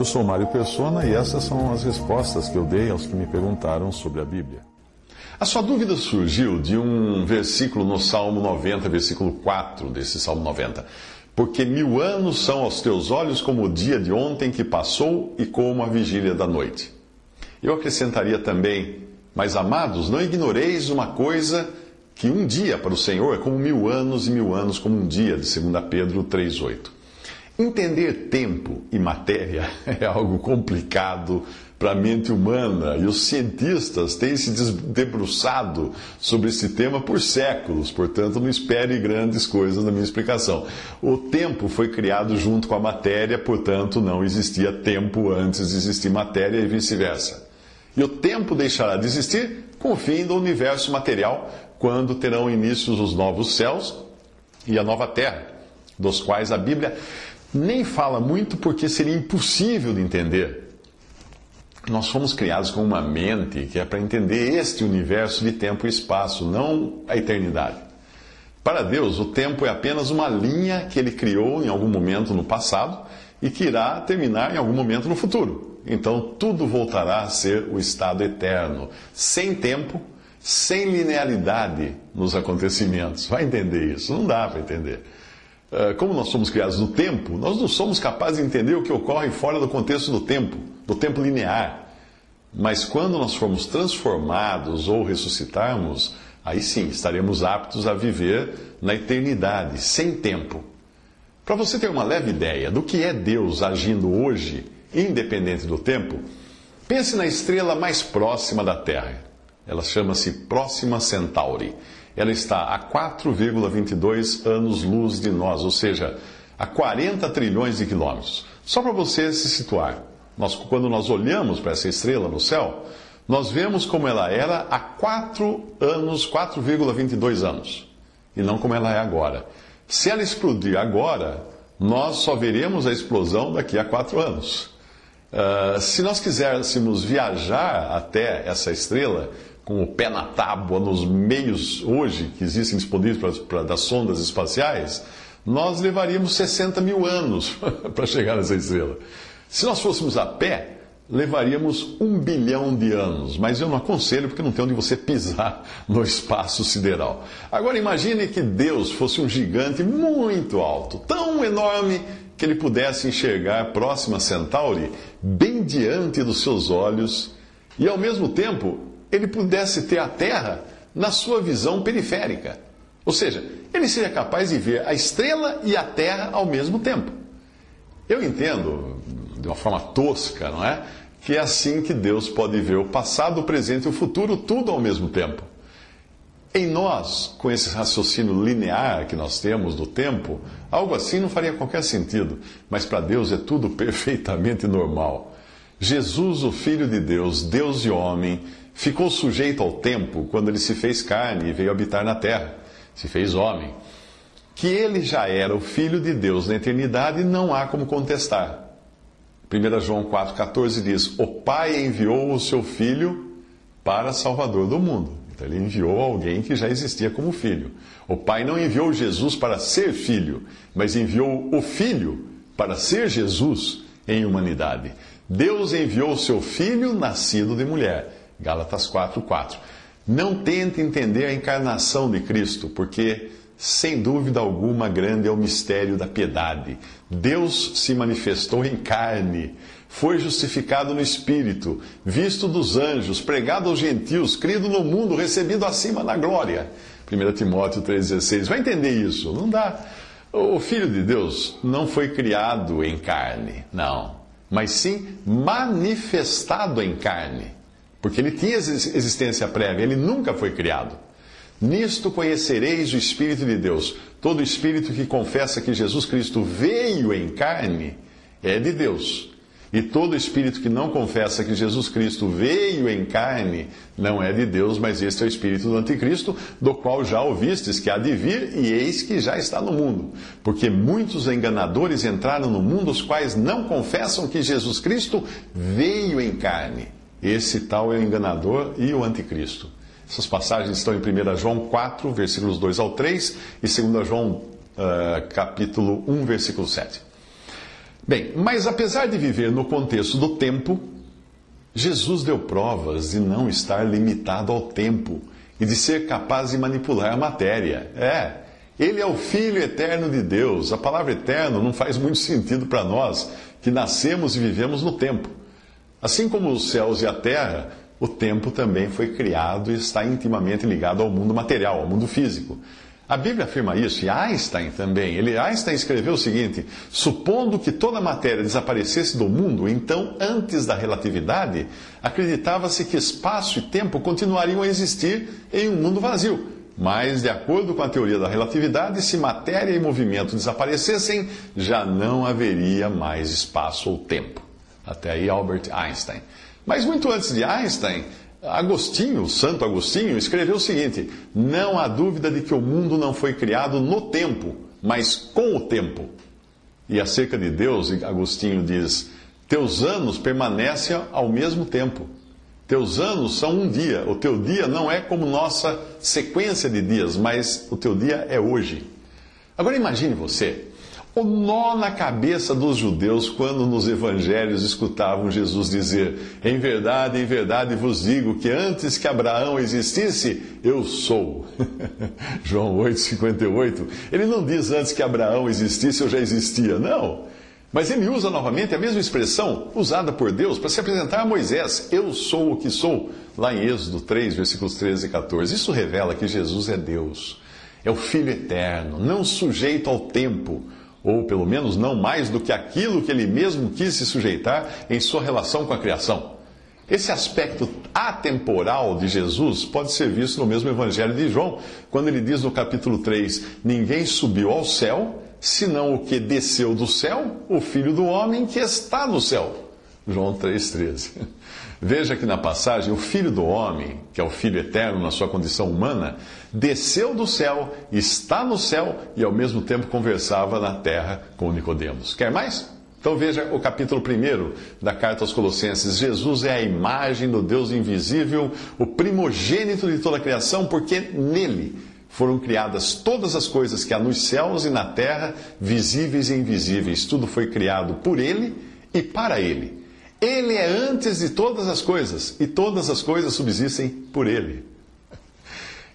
Eu sou Mário Persona e essas são as respostas que eu dei aos que me perguntaram sobre a Bíblia. A sua dúvida surgiu de um versículo no Salmo 90, versículo 4 desse Salmo 90. Porque mil anos são aos teus olhos como o dia de ontem que passou e como a vigília da noite. Eu acrescentaria também, mas amados, não ignoreis uma coisa que um dia para o Senhor é como mil anos e mil anos como um dia, de 2 Pedro 3,8. Entender tempo e matéria é algo complicado para a mente humana e os cientistas têm se debruçado sobre esse tema por séculos, portanto, não espere grandes coisas na minha explicação. O tempo foi criado junto com a matéria, portanto, não existia tempo antes de existir matéria e vice-versa. E o tempo deixará de existir com o fim do universo material, quando terão início os novos céus e a nova terra, dos quais a Bíblia nem fala muito porque seria impossível de entender. Nós fomos criados com uma mente que é para entender este universo de tempo e espaço, não a eternidade. Para Deus, o tempo é apenas uma linha que ele criou em algum momento no passado e que irá terminar em algum momento no futuro. Então tudo voltará a ser o estado eterno, sem tempo, sem linearidade nos acontecimentos. Vai entender isso? Não dá para entender. Ah, como nós somos criados no tempo, nós não somos capazes de entender o que ocorre fora do contexto do tempo, do tempo linear. Mas quando nós formos transformados ou ressuscitarmos, aí sim estaremos aptos a viver na eternidade, sem tempo. Para você ter uma leve ideia do que é Deus agindo hoje, independente do tempo, pense na estrela mais próxima da Terra. Ela chama-se Próxima Centauri ela está a 4,22 anos-luz de nós, ou seja, a 40 trilhões de quilômetros. Só para você se situar, nós, quando nós olhamos para essa estrela no céu, nós vemos como ela era há 4 anos, 4,22 anos, e não como ela é agora. Se ela explodir agora, nós só veremos a explosão daqui a 4 anos. Uh, se nós quiséssemos viajar até essa estrela, com o pé na tábua nos meios hoje que existem disponíveis para das sondas espaciais, nós levaríamos 60 mil anos para chegar nessa estrela. Se nós fôssemos a pé, levaríamos um bilhão de anos, mas eu não aconselho porque não tem onde você pisar no espaço sideral. Agora imagine que Deus fosse um gigante muito alto, tão enorme que ele pudesse enxergar próxima a Centauri bem diante dos seus olhos e ao mesmo tempo ele pudesse ter a Terra na sua visão periférica. Ou seja, ele seria capaz de ver a estrela e a Terra ao mesmo tempo. Eu entendo, de uma forma tosca, não é? Que é assim que Deus pode ver o passado, o presente e o futuro, tudo ao mesmo tempo. Em nós, com esse raciocínio linear que nós temos do tempo, algo assim não faria qualquer sentido, mas para Deus é tudo perfeitamente normal. Jesus, o Filho de Deus, Deus e homem, ficou sujeito ao tempo quando ele se fez carne e veio habitar na terra, se fez homem. Que ele já era o Filho de Deus na eternidade, não há como contestar. 1 João 4,14 diz: O Pai enviou o seu Filho para Salvador do mundo. Então ele enviou alguém que já existia como filho. O Pai não enviou Jesus para ser filho, mas enviou o Filho para ser Jesus em humanidade. Deus enviou o seu Filho nascido de mulher Gálatas 4, 4. Não tente entender a encarnação de Cristo, porque, sem dúvida alguma, grande é o mistério da piedade. Deus se manifestou em carne, foi justificado no Espírito, visto dos anjos, pregado aos gentios, crido no mundo, recebido acima na glória. 1 Timóteo 3,16. Vai entender isso? Não dá. O Filho de Deus não foi criado em carne, não, mas sim manifestado em carne. Porque ele tinha existência prévia, ele nunca foi criado. Nisto conhecereis o Espírito de Deus. Todo espírito que confessa que Jesus Cristo veio em carne é de Deus. E todo espírito que não confessa que Jesus Cristo veio em carne não é de Deus, mas este é o espírito do anticristo, do qual já ouvistes que há de vir, e eis que já está no mundo. Porque muitos enganadores entraram no mundo, os quais não confessam que Jesus Cristo veio em carne. Esse tal é o enganador e o anticristo. Essas passagens estão em 1 João 4, versículos 2 ao 3, e 2 João uh, capítulo 1, versículo 7. Bem, mas apesar de viver no contexto do tempo, Jesus deu provas de não estar limitado ao tempo e de ser capaz de manipular a matéria. É, ele é o Filho eterno de Deus. A palavra eterno não faz muito sentido para nós que nascemos e vivemos no tempo. Assim como os céus e a terra, o tempo também foi criado e está intimamente ligado ao mundo material, ao mundo físico. A Bíblia afirma isso, e Einstein também. Ele, Einstein escreveu o seguinte: supondo que toda a matéria desaparecesse do mundo, então, antes da relatividade, acreditava-se que espaço e tempo continuariam a existir em um mundo vazio. Mas, de acordo com a teoria da relatividade, se matéria e movimento desaparecessem, já não haveria mais espaço ou tempo. Até aí, Albert Einstein. Mas muito antes de Einstein, Agostinho, Santo Agostinho, escreveu o seguinte: Não há dúvida de que o mundo não foi criado no tempo, mas com o tempo. E acerca de Deus, Agostinho diz: Teus anos permanecem ao mesmo tempo. Teus anos são um dia. O teu dia não é como nossa sequência de dias, mas o teu dia é hoje. Agora imagine você o nó na cabeça dos judeus quando nos evangelhos escutavam Jesus dizer: Em verdade, em verdade vos digo que antes que Abraão existisse, eu sou. João 8,58. Ele não diz antes que Abraão existisse, eu já existia. Não. Mas ele usa novamente a mesma expressão usada por Deus para se apresentar a Moisés: Eu sou o que sou, lá em Êxodo 3, versículos 13 e 14. Isso revela que Jesus é Deus, é o Filho eterno, não sujeito ao tempo ou pelo menos não mais do que aquilo que ele mesmo quis se sujeitar em sua relação com a criação. Esse aspecto atemporal de Jesus pode ser visto no mesmo Evangelho de João, quando ele diz no capítulo 3: Ninguém subiu ao céu, senão o que desceu do céu, o Filho do Homem que está no céu. João 3,13. Veja que na passagem, o Filho do Homem, que é o Filho eterno na sua condição humana, desceu do céu, está no céu e ao mesmo tempo conversava na terra com Nicodemos. Quer mais? Então veja o capítulo 1 da carta aos Colossenses. Jesus é a imagem do Deus invisível, o primogênito de toda a criação, porque nele foram criadas todas as coisas que há nos céus e na terra, visíveis e invisíveis. Tudo foi criado por ele e para ele. Ele é antes de todas as coisas, e todas as coisas subsistem por ele.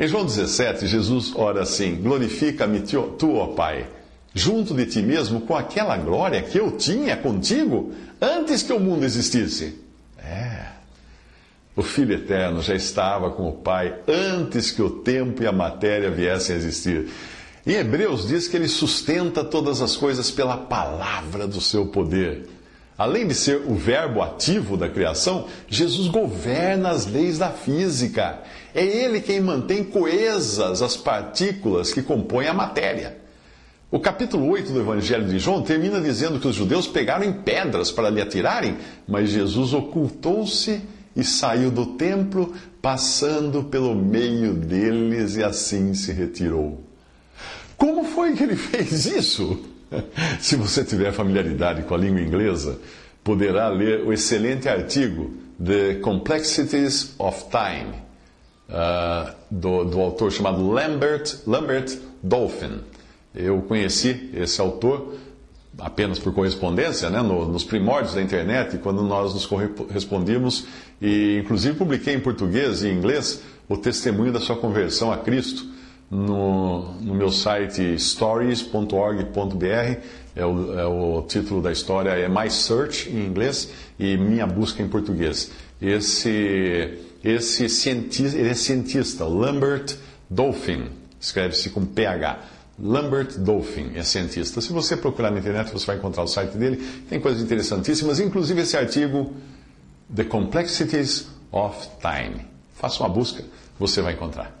Em João 17, Jesus ora assim: Glorifica-me tu, ó Pai, junto de ti mesmo, com aquela glória que eu tinha contigo antes que o mundo existisse. É. O Filho Eterno já estava com o Pai antes que o tempo e a matéria viessem a existir. Em Hebreus diz que ele sustenta todas as coisas pela palavra do seu poder. Além de ser o verbo ativo da criação, Jesus governa as leis da física. É ele quem mantém coesas as partículas que compõem a matéria. O capítulo 8 do Evangelho de João termina dizendo que os judeus pegaram em pedras para lhe atirarem, mas Jesus ocultou-se e saiu do templo, passando pelo meio deles e assim se retirou. Como foi que ele fez isso? Se você tiver familiaridade com a língua inglesa, poderá ler o excelente artigo The Complexities of Time, uh, do, do, autor chamado Lambert, Lambert Dolphin. Eu conheci esse autor apenas por correspondência, né, no, nos primórdios da internet, quando nós nos correspondíamos, e inclusive publiquei em português e inglês o testemunho da sua conversão a Cristo no, no meu site stories.org.br. É o, é o título da história é My Search em inglês e Minha Busca em português. Esse, esse cientista, ele é cientista, Lambert Dolphin, escreve-se com PH. Lambert Dolphin é cientista. Se você procurar na internet, você vai encontrar o site dele. Tem coisas interessantíssimas, inclusive esse artigo The Complexities of Time. Faça uma busca, você vai encontrar.